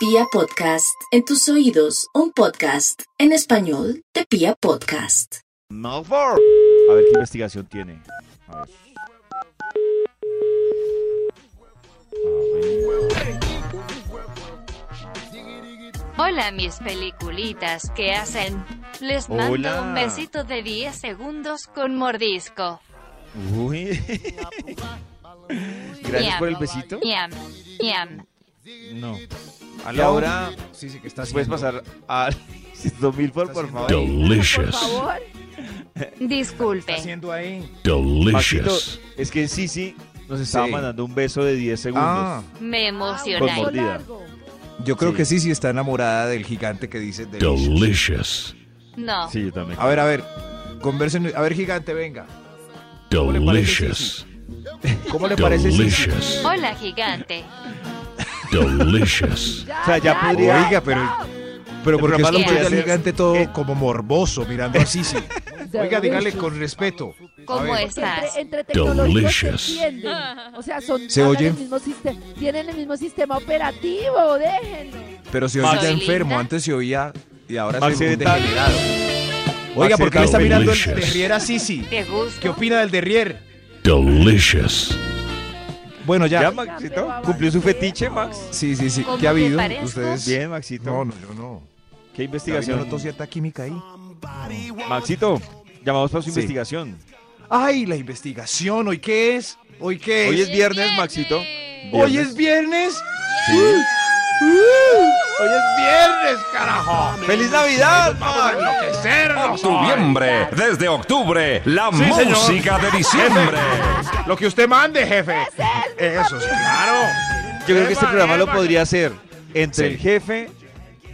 Pia Podcast, en tus oídos, un podcast en español de Pia Podcast. Malfour. A ver qué investigación tiene. A ver. Hola mis peliculitas, ¿qué hacen? Les mando Hola. un besito de 10 segundos con mordisco. Uy. Gracias por el besito. Yam, yam. No. A ¿Qué Laura, Sí, sí, que está puedes pasar a 2000 por, por favor. Delicious. Disculpe. haciendo ahí? Maxito, Delicious. es que sí, sí, nos estaba Sí. mandando un beso de 10 segundos. Ah, Me Con mordida. yo creo Sí. que sí, sí está enamorada del gigante que dice delicious. Delicious. No. Sí, yo también. A ver, a ver, conversen. A ver, gigante, venga. ¿Cómo le parece, Delicious. ¿Cómo le parece? Sisi? Delicious. Hola gigante. Delicious. o sea, ya podría... Oiga, pero, pero porque programa lo escucha podría al hacer- gigante todo eh. como morboso mirando a Sisi. Oiga, dígale con respeto. ¿Cómo estás? Entre, se Delicious. entienden. O sea, son, Se oye. el mismo tienen el mismo sistema operativo, déjenlo. Pero se ya enfermo, antes se oía y ahora Max se oye degenerado. Oiga, ¿por qué le está mirando el derrier a Sisi? ¿Qué opina del derrier? Delicious. Bueno, ya. ¿Ya, Maxito? ¿Cumplió su fetiche, Max? Sí, sí, sí. ¿Cómo ¿Qué ha habido? parezco? Ustedes. Bien, Maxito. No, no, yo no. ¿Qué Investigación. notó cierta química ahí. Maxito, llamamos para su Sí. investigación. Ay, la investigación. ¿Hoy qué es? ¿Hoy qué es? Hoy es viernes, Maxito. ¿Hoy es viernes? Sí. ¡Hoy es viernes, carajo! ¡Feliz Navidad, Vamos a enloquecernos. Noviembre. Desde octubre. La Sí, señor. música de diciembre. Lo que usted mande, jefe. Eso sí, claro. Yo creo que este programa lo podría hacer entre Sí. el jefe,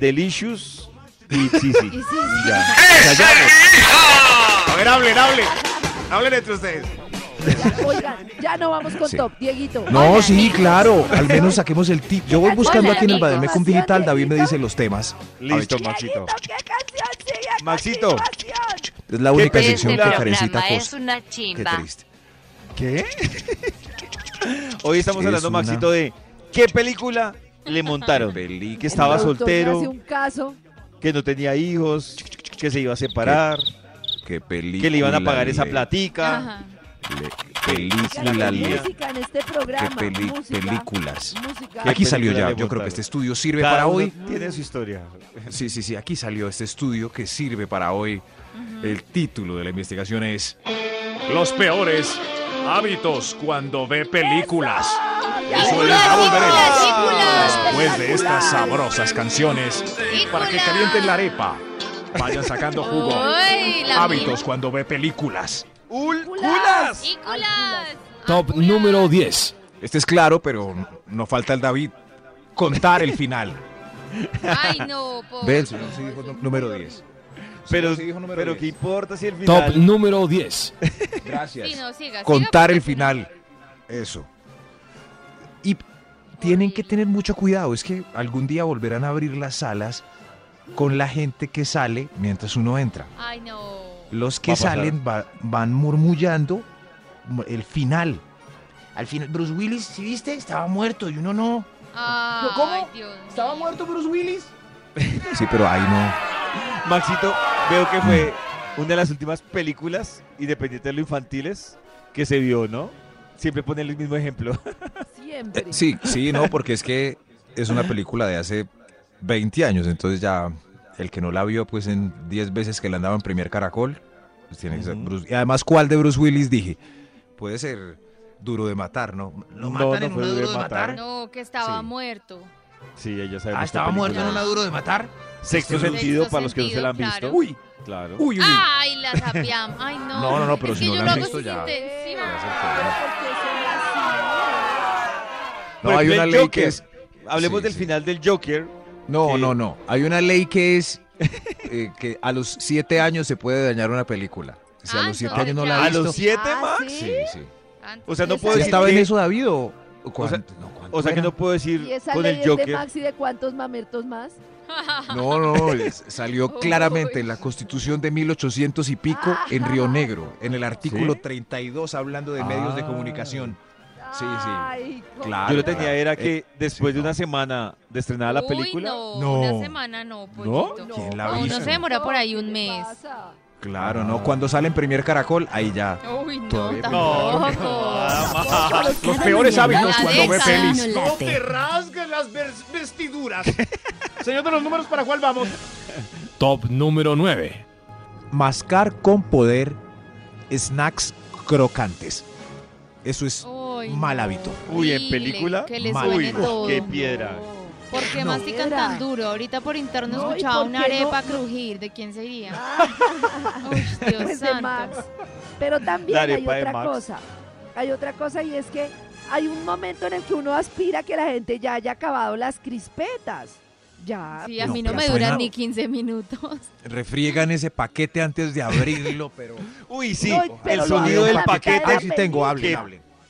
Delicious y Sisi. Y Ya. O sea, ya, A ver, hablen, hablen. Hablen entre ustedes. Ya, oigan, ya no vamos con Sí. top, Dieguito. No, sí, amigos. claro. Al menos saquemos el tip. Yo voy buscando aquí en el. Bademecum Digital. David me dice los temas. Listo, Maxito. ¿Qué canción sigue a Maxito. Es la única sección que Karencita es una Qué chimba. triste. ¿Qué? Hoy estamos Es hablando, una- Maxito, de qué película le montaron. Peli- Que estaba soltero, hace un caso. que no tenía hijos, que se iba a separar, Qué película. que le iban a pagar esa platica. Ajá. Le- película. Oigan, hay le- música en este Qué programa. peli- música, películas. música. ¿Qué Aquí salió ya. Yo creo que este estudio sirve Cada para uno hoy. Tiene su historia. Sí, sí, sí. Aquí salió este estudio que sirve para hoy. El título de la investigación es Los peores hábitos cuando ve películas. Eso volveremos. Después de estas sabrosas canciones, para que calienten la arepa, vayan sacando jugo. Hábitos cuando ve películas. ¡Culas! Top número 10. Este es claro, pero no falta el David. Contar el final. Ay, no, Ven, señor, sí dijo número 10. Pero, Sí dijo número pero 10. ¿qué importa si el Top final... número 10. Gracias. siga, Contar el final. Eso. Y tienen que tener mucho cuidado. Es que algún día volverán a abrir las salas con la gente que sale mientras uno entra. Ay, no. Los que Va salen va- van murmullando el final. Al final, Bruce Willis, ¿sí viste? Estaba muerto y uno no. ¿Cómo? ¿Estaba muerto Bruce Willis? Sí, pero ahí no. Maxito, veo que fue una de las últimas películas, independiente de lo infantiles, que se vio, ¿no? Siempre pone el mismo ejemplo. Siempre. Eh, sí, sí, no, porque es que es una película de hace 20 años, entonces ya el que no la vio, pues en 10 veces que la andaba en Premier Caracol, pues tiene que ser. Bruce. Y además, ¿cuál de Bruce Willis dije? Puede ser duro de matar, ¿no? ¿Lo No, matan no en fue una duro de matar. matar? No, que estaba Sí. muerto. Sí, ella sabe. Ah, estaba muerto en una duro de matar. Sexto Sexto sentido, para los que no se la han visto. Uy, Claro. uy, uy. uy. Ay, la sapiam. Ay, no. No, no, no, pero Es si no la han visto ya. intención. Ya se Pero fue. ¿por qué son Por No, hay una ley Joker. que es... Hablemos Sí, del sí. final del Joker. No, que- no, no. Hay una ley que es eh, que a los 7 años se puede dañar una película. Si a Ah, los 7 entonces años no la ha ¿A los siete, Ah, Max? ¿sí? Sí. O sea, no puedo ¿Sí decir estaba en que- eso, David? ¿O o O sea, cuánto? No, ¿cuánto O sea que no puedo decir ¿Y esa con ley el es de Joker. Maxi de cuántos mamertos más? No, no, es- salió Uy. claramente en la Constitución de 1800 y pico en Río Negro, en el artículo ¿Sí? 32 hablando de medios de Ah. comunicación. Sí, sí. Ay, Claro. Yo lo tenía, era Eh, que después sí, de no. una semana de estrenada la Uy, película, no, No. una semana no, pollito. ¿Quién la No, visto? uno se demora por ahí ¿qué un mes. Claro, ¿no? Cuando sale en Premier Caracol, ahí ya. Uy, no, Todavía- tampoco. Los peores hábitos La cuando ve década. pelis. No late. rasgues las vestiduras. Señor de los números, ¿para cuál vamos? Top número 9. Mascar con poder snacks crocantes. Eso es Uy, mal hábito. Uy, ¿en película? Que les Mal. suene Uy, todo. qué piedra. ¿Por qué No. mastican tan duro? Ahorita por interno No, ¿y escuchaba una no? arepa crujir. ¿De quién sería? Uy, Dios Pues de. Max. Pero también hay de otra cosa. Hay otra cosa y es que hay un momento en el que uno aspira a que la gente ya haya acabado las crispetas. Ya. Sí, a No, mí no me duran ni 15 minutos. Refriegan ese paquete antes de abrirlo, pero. Uy, sí, No, el pero sonido del de paquete, Ahí sí tengo, hablen, Qué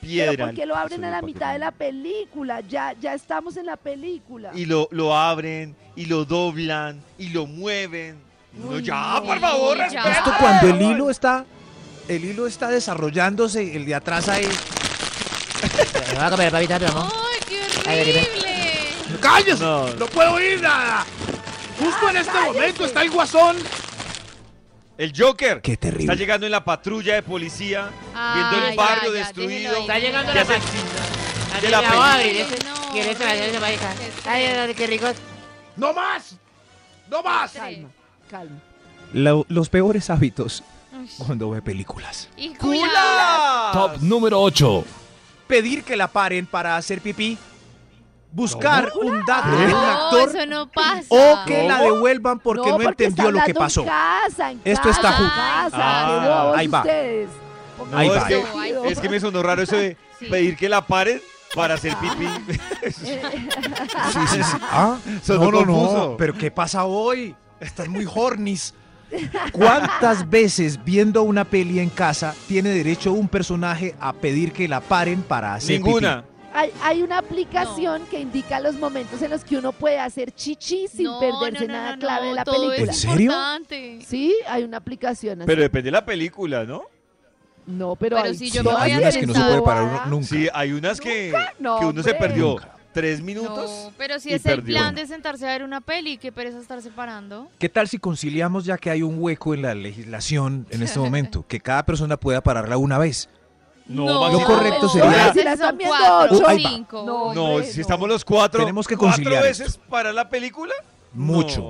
Pero piedra. ¿por qué lo abren a la porque mitad de la película? Ya, ya estamos en la película. Y lo, lo abren, y lo doblan, y lo mueven. No, ya, no. por favor, Ya. respeta. Esto cuando el hilo está. El hilo está desarrollándose, el de atrás ahí. Me va a comer papita, pero no. ¡Ay, qué horrible! ¡Cállese! No. No, puedo oír nada. Justo en este momento está el guasón. El Joker Qué terrible. está llegando en la patrulla de policía, viendo el barrio ya, destruido. Está llegando la se- pa- de la Ay, qué rico. ¡No más! ¡No más! Calma, calma. Lo- los peores hábitos cuando ve películas. ¡Cula! Top número 8. Pedir que la paren para hacer pipí. Buscar un dato de un No, actor eso no pasa. o que la devuelvan porque no, porque entendió lo que pasó. En casa, en Esto está casa, en ju- casa. Ah, ahí va. ustedes. No, Ahí es, va. que, No, ahí es que me sonó raro eso de Sí. pedir que la paren para hacer pipí. Sí, sí, sí. Ah, no, no, no. Pero ¿qué pasa hoy? Están muy hornis. ¿Cuántas veces viendo una peli en casa tiene derecho un personaje a pedir que la paren para hacer Ninguna. Hay, hay una aplicación que indica los momentos en los que uno puede hacer chichi sin No, perderse no, no, nada no, clave no, de la todo película. es ¿En serio? importante. Sí, hay una aplicación así. Pero depende de la película, ¿no? no, pero, Pero hay si yo me todas voy Hay a unas que no se puede parar uno nunca. Sí, hay unas que, No, que uno se perdió Nunca. tres minutos. No, pero si y es el plan de sentarse a ver una peli, qué pereza estar separando. ¿Qué tal si conciliamos ya que hay un hueco en la legislación en este momento? Que cada persona pueda pararla una vez. No, Maxito. Lo correcto sería- si están viendo cuatro ocho. o Ahí va. cinco. No, No, si no. estamos los cuatro, Tenemos que cuatro conciliar veces esto. para la película. Mucho.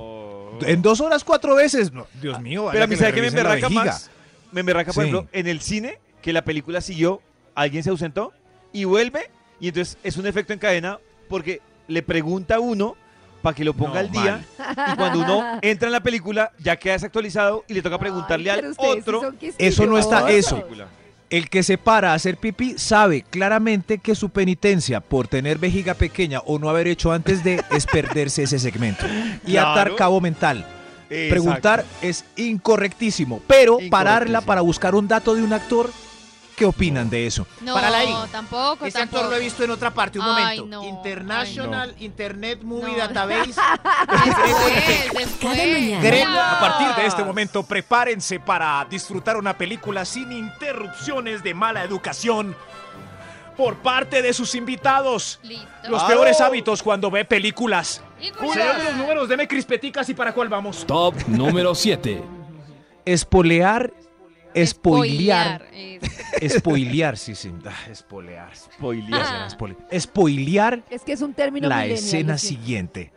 No. En dos horas, cuatro veces. No, Dios mío. vaya Pero a mí, que ¿sabe qué me emberraca más? Me emberraca, por Sí. ejemplo, en el cine, que la película siguió, alguien se ausentó y vuelve, y entonces es un efecto en cadena porque le pregunta a uno para que lo ponga No, al día, y cuando uno entra en la película ya queda desactualizado y le toca preguntarle Ay, al sí otro. son Eso no está- eso. El que se para a hacer pipí sabe claramente que su penitencia por tener vejiga pequeña o no haber hecho antes de es perderse ese segmento. Y Claro. atar cabo mental. Exacto. Preguntar es incorrectísimo, pero pararla para buscar un dato de un actor, ¿qué opinan de eso? No, Párala ahí. tampoco, Ese tampoco. actor lo he visto en otra parte, un Ay, momento. no, International Internet Movie No. Database. Después, después. Cada mañana. Gremio. A partir de este momento, prepárense para disfrutar una película sin interrupciones de mala educación por parte de sus invitados. Listo. Los peores hábitos cuando ve películas. Y Señor de los números, deme crispeticas y para cuál vamos. Top número 7. Espolear, spoilear, spoilear, sí, sí, ah, espolear. Spoilear. Ah. Spoilear Es que es un término la escena siguiente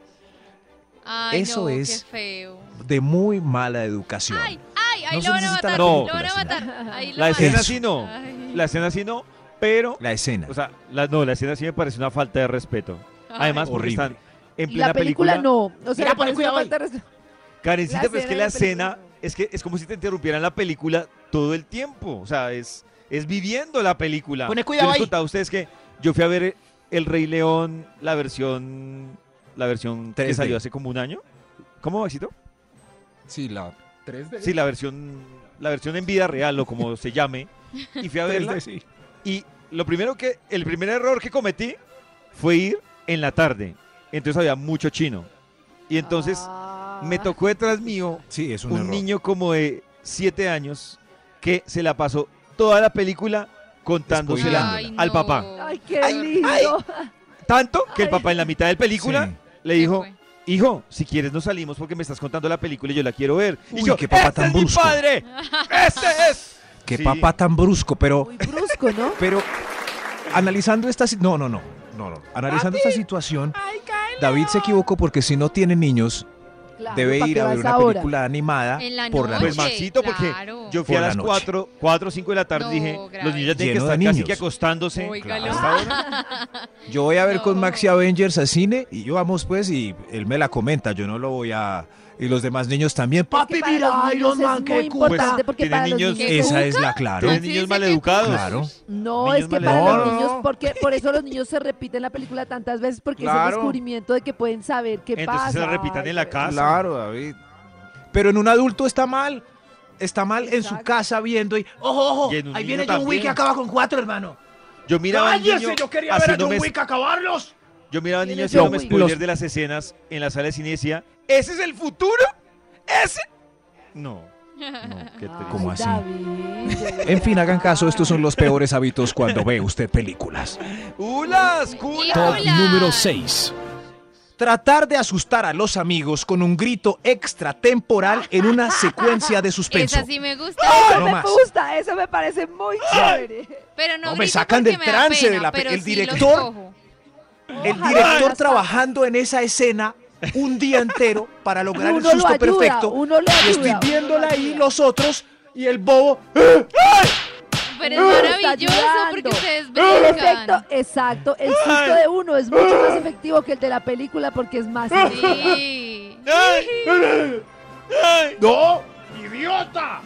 Ay, Eso no, es- Qué feo. de muy mala educación. Ay, ay, ahí No lo van a matar. la No. Lo van a película, matar. Ahí lo La escena Eso. sí no. Ay. La escena sí no, pero, La escena. o sea, la, no, la escena sí me parece una falta de respeto. Además, porque Horrible. están en plena la película, no. O sea, Mira, me pone parece cuidado una ahí. falta de respeto. Karencita, La pero es que la la película. escena es que es como si te interrumpieran la película todo el tiempo. O sea, es, es viviendo la película. Pone cuidado ahí. a ustedes que yo fui a ver El Rey León, la versión la versión que 3D. salió hace como un año. ¿Cómo, Maxito? Sí, la 3D. Sí, la versión la versión en vida real o como se llame. Y fui a verla. 3D, sí. Y lo primero que, el primer error que cometí fue ir en la tarde. Entonces había mucho chino. Y entonces Ah. me tocó detrás mío Sí, es un, un, niño como de 7 años que se la pasó toda la película contándosela Ay, al no. papá. Ay, qué lindo. Tanto que el papá en la mitad del película Sí. le dijo, fue. hijo, si quieres nos salimos porque me estás contando la película y yo la quiero ver. y Uy, yo, qué papá "Este tan es mi brusco". padre! ¡Este es! Qué Sí. papá tan brusco, pero, Muy brusco, ¿no? pero analizando esta si- no, no, no, no, no. Analizando esta situación, David se equivocó porque si no tiene niños, Claro, debe ¿para ir a ver una ahora? película animada En la por la noche. Pues. Maxito, porque claro. yo fui Por a la las noche. 4, 4 5 de la tarde No, y dije, grave. los niños tienen que estar casi niños. que acostándose. A esta hora. Yo voy a ver con No. Maxi Avengers al cine y yo vamos pues y él me la comenta, yo no lo voy a... Y los demás niños también. Papi, para mira, los Iron Man, qué cool. Pues, porque tienen para los niños- Esa es- la claro. Tienen Sí, niños maleducados. Claro. No, Niños es que para los niños, porque por eso los niños se repiten la película tantas veces, porque es el descubrimiento de que pueden saber qué Entonces pasa. se la repitan en la casa. Claro, David. Pero en un adulto está mal. Está mal en su casa viendo y... Ojo, ojo. Ahí viene John Wick que acaba con cuatro, hermano. Yo miraba al niño ¡Cállese! Yo quería ver a John Wick acabarlos. Yo miraba al ¿Quién niño Wick? spoiler de las escenas en la sala de cine y decía, ¿ese es el futuro? ¿Ese? No. No, qué Ay, triste. ¿Cómo así? En fin, hagan caso, estos son los peores hábitos cuando ve usted películas. ¡Ulas! culas! Top Hola. número 6. Tratar de asustar a los amigos con un grito extratemporal en una secuencia de suspenso. Esa sí me gusta. Eso No me más. gusta, eso me parece muy chévere. Pero no, No, me sacan del me trance pena, de la pe- el sí director-. El director trabajando en esa escena un día entero para lograr el Uno susto ayuda, perfecto. uno y estoy viéndola uno lo ahí ayuda. los otros y el bobo. Pero es maravilloso porque ustedes El brincan. efecto, exacto, el susto de uno es mucho más efectivo que el de la película porque es más Sí. ¡No! ¡Idiota!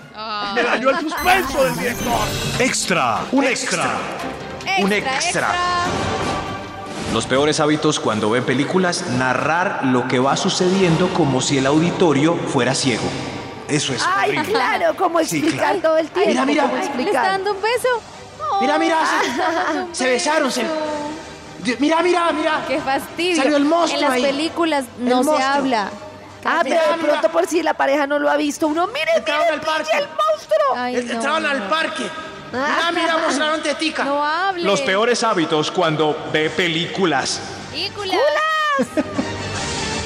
Me dañó el suspenso del director. Extra. Un extra. Un extra. Los peores hábitos cuando ve películas, narrar lo que va sucediendo como si el auditorio fuera ciego. Eso es Ay, horrible. claro, como Sí, explicar claro. todo el tiempo. mira, mira. Ay, ¿Le está dando un beso? Mira, mira, se, se besaron, se... Mira, mira, mira. Qué fastidio. Salió el monstruo En las ahí. películas El no se monstruo. habla. Ah, pero Mira, de mira. pronto por si la pareja no lo ha visto, uno, mire, Entraron mire, al parque. el monstruo. Ay, no, Entraban no, al no. parque. Mira, mira, mostraron tetica. No hable. Los peores hábitos cuando ve películas. Película.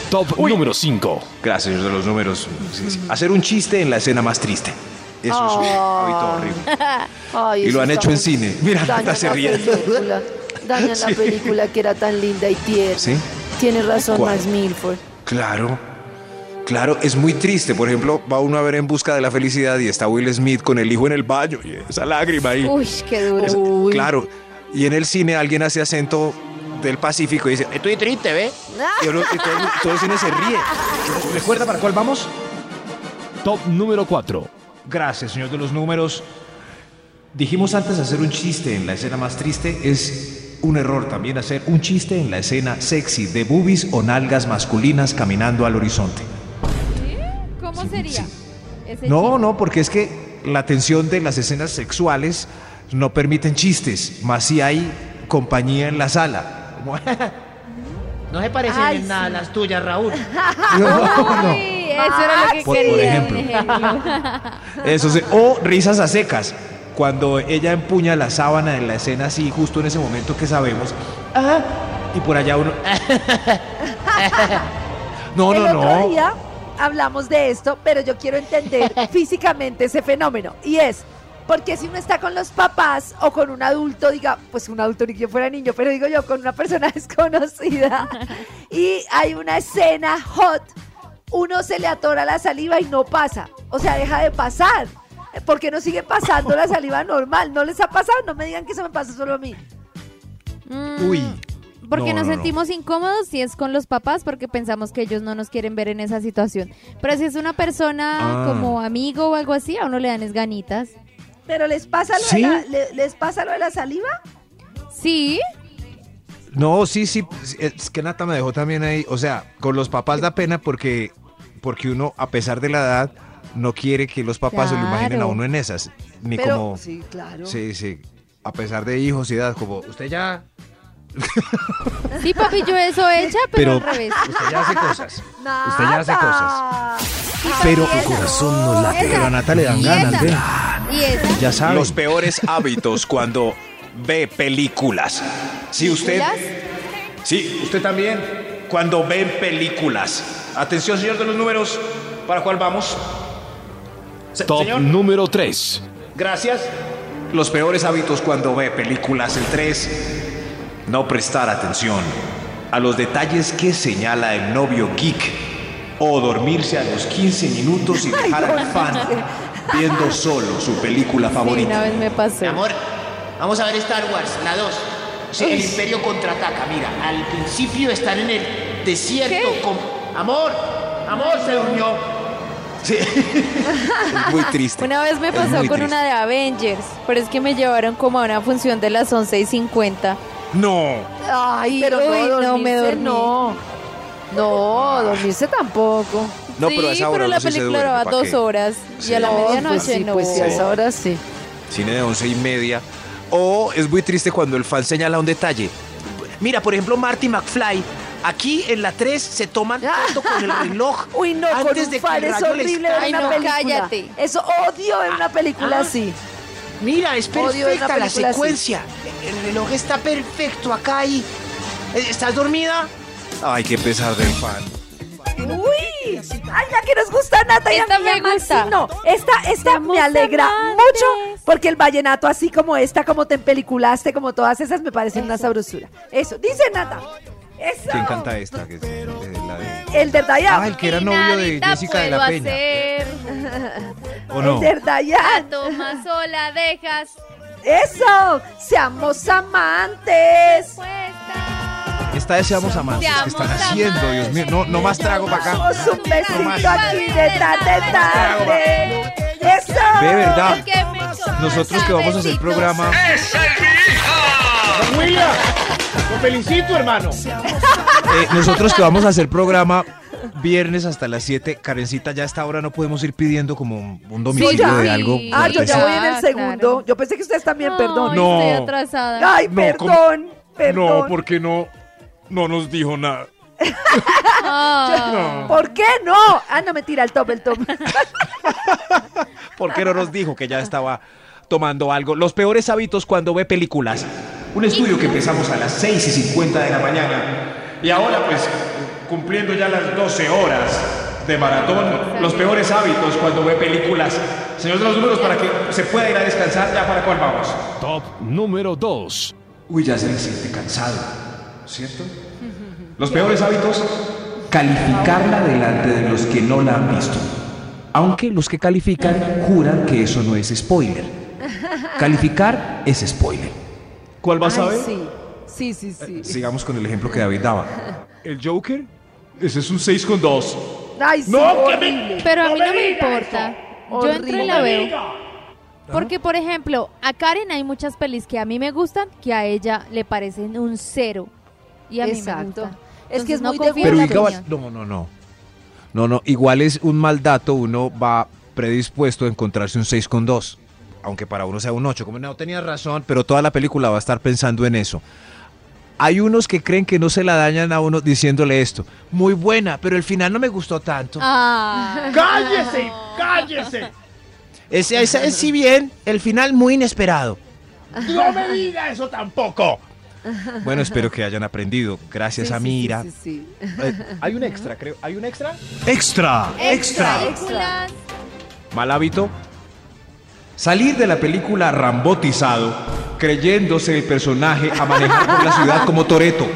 Top número 5. Gracias, señor de los números. Sí, sí. Hacer un chiste en la escena más triste. Eso es un hábito horrible. Ay, Y lo han hecho en cine. Mira, Nata se ríe. película. Dañan Sí. la película que era tan linda y tierna. ¿Sí? Tiene razón ¿Cuál? Max Milford. Claro. Claro, es muy triste. Por ejemplo, va uno a ver En Busca de la Felicidad y está Will Smith con el hijo en el baño y esa lágrima ahí. Uy, qué duro. Es- Uy. Claro. Y en el cine alguien hace acento del Pacífico y dice, Estoy triste, ¿ve? y, uno- y todo, todo el cine se ríe. ¿Recuerda para cuál vamos? Top número 4. Gracias, señor de los números. Dijimos antes hacer un chiste en la escena más triste es un error también hacer un chiste en la escena sexy de boobies o nalgas masculinas caminando al horizonte. ¿Cómo sería? ese No, chiste? no, porque es que la tensión de las escenas sexuales no permiten chistes, más si hay compañía en la sala. No se parecen Ay, en nada sí. las tuyas, Raúl. No, no. Uy, eso era lo que Por- por quería. ejemplo. un ejemplo. Eso sí. O risas a secas. Cuando ella empuña la sábana en la escena así, justo en ese momento que sabemos. Y por allá uno. No, no, otro no. Hablamos de esto, pero yo quiero entender físicamente ese fenómeno. Y es, porque si uno está con los papás o con un adulto, diga, pues un adulto ni que yo fuera niño, pero digo yo, con una persona desconocida, y hay una escena hot, uno se le atora la saliva y no pasa. O sea, deja de pasar. Porque no sigue pasando la saliva normal. ¿No les ha pasado? No me digan que eso me pasa solo a mí. Mm, Uy. Porque No, nos no, no. sentimos incómodos si es con los papás porque pensamos que ellos no nos quieren ver en esa situación. Pero si es una persona Ah. como amigo o algo así, a uno le dan es ganitas. ¿Pero les pasa lo, ¿Sí? de, la, le- les pasa lo de la saliva? Sí, No, sí, sí. Es que Nata me dejó también ahí. O sea, con los papás da pena porque, porque uno, a pesar de la edad, no quiere que los papás se lo imaginen a uno en esas. Ni Pero, como. sí, claro. Sí, sí. A pesar de hijos y edad, como usted ya. sí, papi, yo eso hecha, pero, Pero- al revés. Usted ya hace cosas. Nada. Usted ya hace cosas. Sí, Pero tu corazón no late. Esa. Pero a Nata le dan Y ganas, ve. ¿Y esa? Ya saben. Los peores hábitos cuando ve películas. Si usted. Sí, usted también. Cuando ven películas. Atención, señor de los números. ¿Para cuál vamos? Se- Top señor, número 3. gracias. Los peores hábitos cuando ve películas. El 3. No prestar atención a los detalles que señala el novio geek. O dormirse a los 15 minutos y dejar al fan viendo solo su película Sí, favorita. una vez me pasó. Mi amor, vamos a ver Star Wars, la 2. Sí, el Imperio contraataca. Mira, al principio están en el desierto con. Amor, amor, se durmió. Es muy triste. Una vez me pasó con triste. una de Avengers, pero es que me llevaron como a una función de las 11 y 50. No. Ay, pero uy, no, no, me dormí. no. No, dormirse tampoco. No, sí, pero a esa hora pero la película duerme, duraba ¿pa' dos qué? horas Sí. y a la No, medianoche pues sí, no. pues sí, a esa hora sí. Cine de once y media. O es muy triste cuando el fan señala un detalle. Mira, por ejemplo, Marty McFly. Aquí en la 3 se toman foto con el reloj. Uy, no, con antes de que el es horrible ver Ay, una no, película. cállate. Eso odio ver una película Ah. así. Mira, es Odio ver una perfecta la película así. El reloj está perfecto acá y. ¿Estás dormida? Ay, qué pesar del fan. Uy, ay, la que nos gusta Nata y a Esta mí, a me gusta. No, esta, esta Seamos me alegra amantes. mucho porque el vallenato así como esta, como te empeliculaste, como todas esas me parecen una sabrosura. Eso, dice Nata. Eso. ¿Quién canta esta? Que es, eh, la de- El de Dayan. Ah, el que era novio de Jessica de la Peña. hacer. ¿O no? El de Dayan. Toma sola dejas Eso, seamos amantes. Esta de Seamos Amantes. ¿Qué están haciendo, Dios mío? No, no más trago para acá. Damos un besito más. aquí de tarde, tarde. Eso. Ve, ¿verdad? Nosotros que vamos a hacer programa. Don William, lo felicito, hermano. eh, nosotros que vamos a hacer programa viernes hasta las 7. Karencita, ya a esta hora no podemos ir pidiendo como un, un domicilio ya. de algo. Ah, yo ya voy en el Ah, segundo. claro. Yo pensé que ustedes también, perdón. Ay, No. Estoy atrasada. Ay, No, ¿cómo? perdón, perdón. No, porque no, no nos dijo nada. Ah. ¿Por qué no? Ah, no, mentira, el top, el top. ¿Por qué no nos dijo que ya estaba tomando algo? Los peores hábitos cuando ve películas. Un estudio que empezamos a las 6 y 50 de la mañana. Y ahora, pues, cumpliendo ya las 12 horas de maratón, los peores hábitos cuando ve películas. Señor de los números, para que se pueda ir a descansar, ya para cuál vamos. Top número 2. Uy, ya se le siente cansado, ¿cierto? Los peores hábitos, calificarla delante de los que no la han visto. Aunque los que califican juran que eso no es spoiler. Calificar es spoiler. ¿Cuál vas a ver? sí, sí, sí, sí. Sigamos con el ejemplo que David daba. ¿El Joker? Ese es un 6 con 2. Ay, sí, No, que horrible. Pero a mí no me importa. Yo entro y la veo. Porque, por ejemplo, a Karen hay muchas pelis que a mí me gustan que a ella le parecen un cero. Y a mí me Exacto. gusta. Es que es no muy de confío Pero en la igual, opinión. no, no, no. No, no, igual es un mal dato, uno va predispuesto a encontrarse un 6 con 2. Aunque para uno sea un 8, como no tenía razón, pero toda la película va a estar pensando en eso. Hay unos que creen que no se la dañan a uno diciéndole esto. Muy buena, pero el final no me gustó tanto. Ah, ¡Cállese! ¡Cállese! Ese, ese es, si bien, el final muy inesperado. ¡No me diga eso tampoco! Bueno, espero que hayan aprendido. Gracias Sí, a sí, Mira. sí, sí, sí. Eh, hay un extra, creo. ¿Hay un extra? Extra. extra. Extra. películas. Mal hábito. Salir de la película rambotizado, creyéndose el personaje a manejar por la ciudad como Toreto.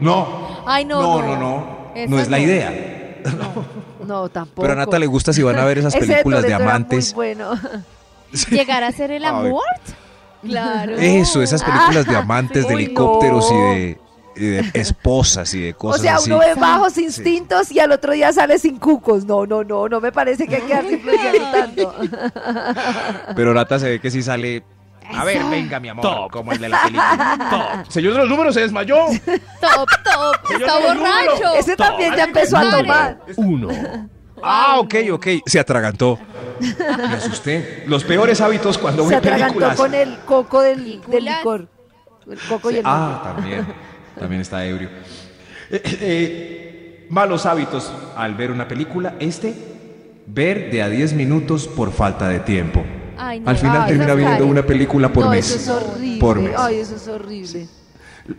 No. Ay, no, No, no. no, no. No es la no. idea. No, tampoco. Pero a Nata le gusta si van a ver esas películas de amantes. Muy bueno. Llegar a ser el amor. Claro. Eso, esas películas de amantes, de uy, helicópteros no. y de, y de esposas y de O cosas sea, así. uno ve bajos instintos y al otro día sale sin cucos. No, no, no, no me parece que hay que influenciando tanto. Pero Nata se ve que sí sale. A ver, venga, mi amor, como el de la película. Señor de los números, se desmayó. Top, top. Señor Está de los números. borracho. Ese también ya empezó a tomar. 1. Ah, ok, ok. Se atragantó. Me asusté. Los peores hábitos cuando Se ve atragantó películas. con el coco del, licor. El coco y el Ah, también. También está ebrio. Eh, eh, malos hábitos al ver una película. Este, ver de a 10 minutos por falta de tiempo. Ay, no, Al final Ay, termina no, viendo una película por no, mes. eso es horrible. Por mes. Ay, eso es horrible.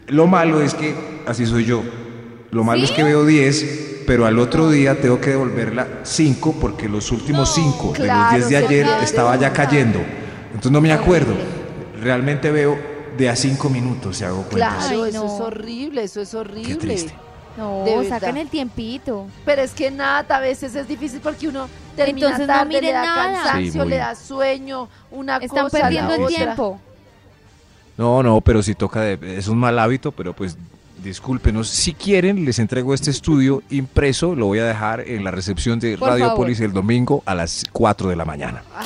Lo malo es que así soy yo. Lo malo ¿Sí? es que veo 10, pero al otro día tengo que devolverla 5 porque los últimos 5 de los Claro, 10 de ayer estaba ya cayendo. Entonces no me acuerdo. Realmente veo de a 5 minutos, se hago cuenta. Claro, Ay, eso no. es horrible, eso es horrible. Qué triste. No, De sacan el tiempito. Pero es que nada, a veces es difícil porque uno termina Entonces no tarde, le miren da nada. cansancio, Sí, muy- le da sueño, una Están cosa, la perdiendo el otra. tiempo. No, no, pero si toca, de- es un mal hábito, pero pues discúlpenos. Si quieren, les entrego este estudio impreso, lo voy a dejar en la recepción de Por Radiopolis el domingo a las 4 de la mañana. Ah,